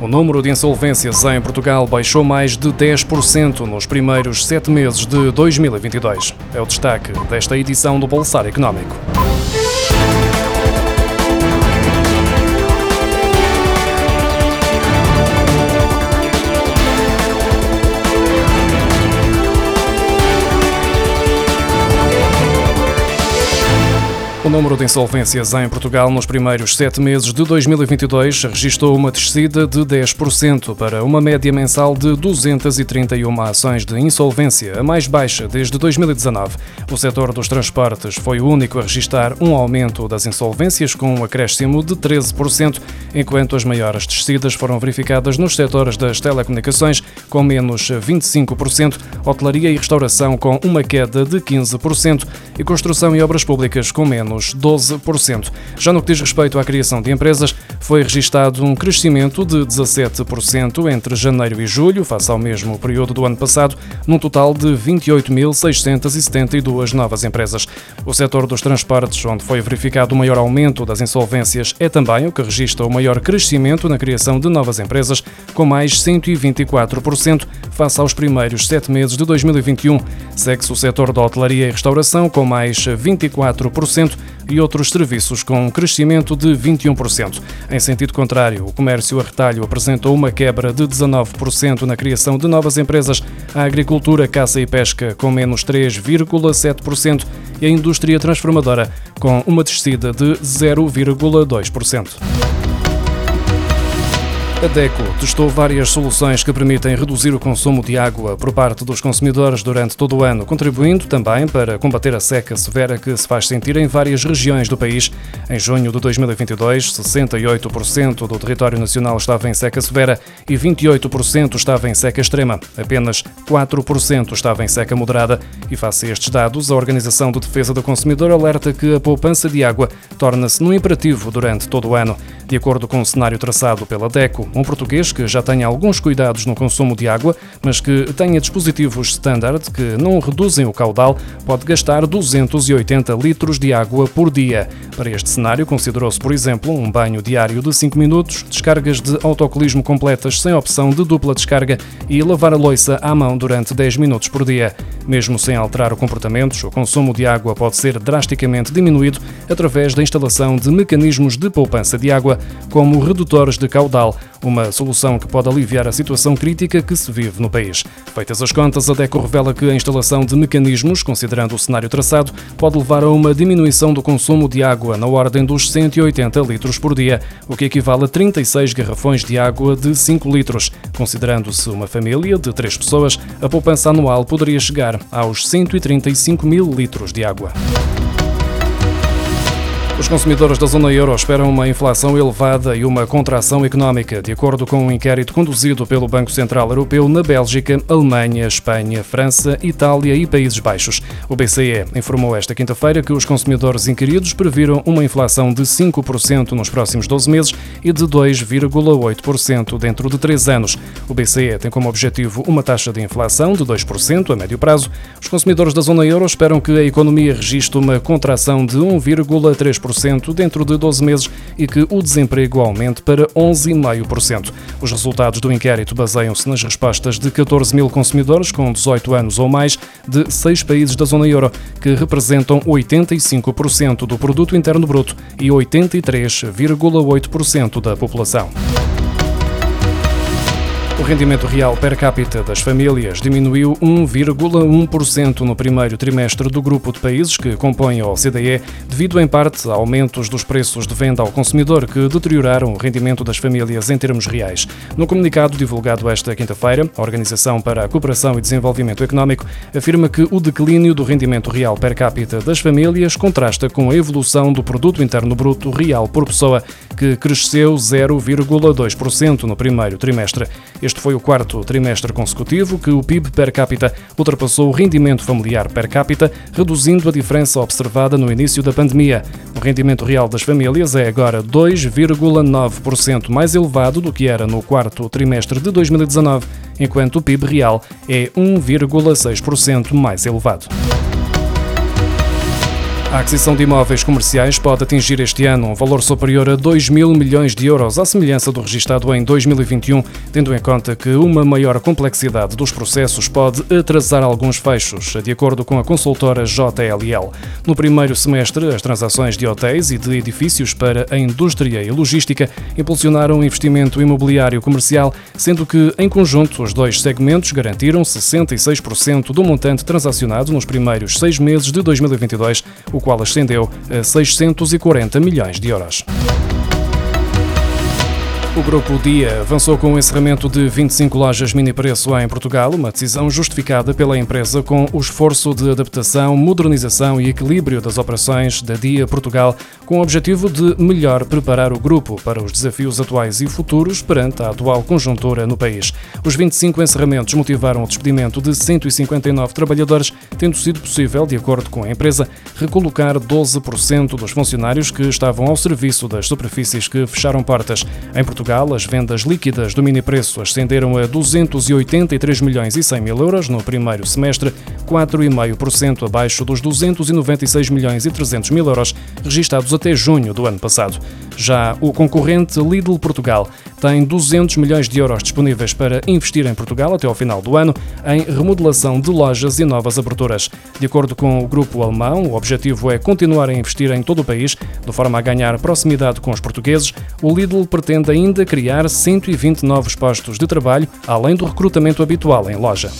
O número de insolvências em Portugal baixou mais de 10% nos primeiros sete meses de 2022. É o destaque desta edição do Bolsar Económico. O número de insolvências em Portugal nos primeiros sete meses de 2022 registrou uma descida de 10% para uma média mensal de 231 ações de insolvência, a mais baixa desde 2019. O setor dos transportes foi o único a registrar um aumento das insolvências, com um acréscimo de 13%, enquanto as maiores descidas foram verificadas nos setores das telecomunicações, com menos 25%, hotelaria e restauração, com uma queda de 15%, e construção e obras públicas, com menos menos 12%. Já no que diz respeito à criação de empresas, foi registado um crescimento de 17% entre janeiro e julho, face ao mesmo período do ano passado, num total de 28.672 novas empresas. O setor dos transportes, onde foi verificado o maior aumento das insolvências, é também o que registra o maior crescimento na criação de novas empresas, com mais 124% face aos primeiros sete meses de 2021. Segue-se o setor da hotelaria e restauração, com mais 24%, e outros serviços com um crescimento de 21%. Em sentido contrário, o comércio a retalho apresentou uma quebra de 19% na criação de novas empresas, a agricultura, caça e pesca com menos 3,7% e a indústria transformadora com uma descida de 0,2%. A DECO testou várias soluções que permitem reduzir o consumo de água por parte dos consumidores durante todo o ano, contribuindo também para combater a seca severa que se faz sentir em várias regiões do país. Em junho de 2022, 68% do território nacional estava em seca severa e 28% estava em seca extrema. Apenas 4% estava em seca moderada. E face a estes dados, a Organização de Defesa do Consumidor alerta que a poupança de água torna-se num imperativo durante todo o ano. De acordo com o cenário traçado pela DECO, um português que já tenha alguns cuidados no consumo de água, mas que tenha dispositivos standard que não reduzem o caudal, pode gastar 280 litros de água por dia. Para este cenário, considerou-se, por exemplo, um banho diário de 5 minutos, descargas de autocolismo completas sem opção de dupla descarga e lavar a loiça à mão durante 10 minutos por dia. Mesmo sem alterar o comportamento, o consumo de água pode ser drasticamente diminuído através da instalação de mecanismos de poupança de água, como redutores de caudal, uma solução que pode aliviar a situação crítica que se vive no país. Feitas as contas, a DECO revela que a instalação de mecanismos, considerando o cenário traçado, pode levar a uma diminuição do consumo de água na ordem dos 180 litros por dia, o que equivale a 36 garrafões de água de 5 litros. Considerando-se uma família de 3 pessoas, a poupança anual poderia chegar aos 135 mil litros de água. Os consumidores da zona euro esperam uma inflação elevada e uma contração económica, de acordo com um inquérito conduzido pelo Banco Central Europeu na Bélgica, Alemanha, Espanha, França, Itália e Países Baixos. O BCE informou esta quinta-feira que os consumidores inquiridos previram uma inflação de 5% nos próximos 12 meses e de 2,8% dentro de 3 anos. O BCE tem como objetivo uma taxa de inflação de 2% a médio prazo. Os consumidores da zona euro esperam que a economia registre uma contração de 1,3% dentro de 12 meses e que o desemprego aumente para 11,5%. Os resultados do inquérito baseiam-se nas respostas de 14 mil consumidores com 18 anos ou mais de seis países da zona euro, que representam 85% do produto interno bruto e 83,8% da população. O rendimento real per capita das famílias diminuiu 1,1% no primeiro trimestre do grupo de países que compõem a OCDE, devido em parte a aumentos dos preços de venda ao consumidor que deterioraram o rendimento das famílias em termos reais. No comunicado divulgado esta quinta-feira, a Organização para a Cooperação e Desenvolvimento Económico afirma que o declínio do rendimento real per capita das famílias contrasta com a evolução do produto interno bruto real por pessoa, que cresceu 0,2% no primeiro trimestre. Este foi o quarto trimestre consecutivo que o PIB per capita ultrapassou o rendimento familiar per capita, reduzindo a diferença observada no início da pandemia. O rendimento real das famílias é agora 2,9% mais elevado do que era no quarto trimestre de 2019, enquanto o PIB real é 1,6% mais elevado. A aquisição de imóveis comerciais pode atingir este ano um valor superior a 2 mil milhões de euros, à semelhança do registado em 2021, tendo em conta que uma maior complexidade dos processos pode atrasar alguns fechos, de acordo com a consultora JLL. No primeiro semestre, as transações de hotéis e de edifícios para a indústria e logística impulsionaram o investimento imobiliário comercial, sendo que, em conjunto, os dois segmentos garantiram 66% do montante transacionado nos primeiros seis meses de 2022, o qual ascendeu a 640 milhões de euros. O Grupo Dia avançou com o encerramento de 25 lojas mini preço em Portugal, uma decisão justificada pela empresa com o esforço de adaptação, modernização e equilíbrio das operações da Dia Portugal, com o objetivo de melhor preparar o grupo para os desafios atuais e futuros perante a atual conjuntura no país. Os 25 encerramentos motivaram o despedimento de 159 trabalhadores, tendo sido possível, de acordo com a empresa, recolocar 12% dos funcionários que estavam ao serviço das superfícies que fecharam portas. Em Portugal, Portugal, as vendas líquidas do mini preço ascenderam a 283 milhões e 100 mil euros no primeiro semestre, 4,5% abaixo dos 296 milhões e 300 mil euros registados até junho do ano passado. Já o concorrente Lidl Portugal tem 200 milhões de euros disponíveis para investir em Portugal até ao final do ano em remodelação de lojas e novas aberturas. De acordo com o grupo alemão, o objetivo é continuar a investir em todo o país, de forma a ganhar proximidade com os portugueses. O Lidl pretende ainda criar 120 novos postos de trabalho, além do recrutamento habitual em loja.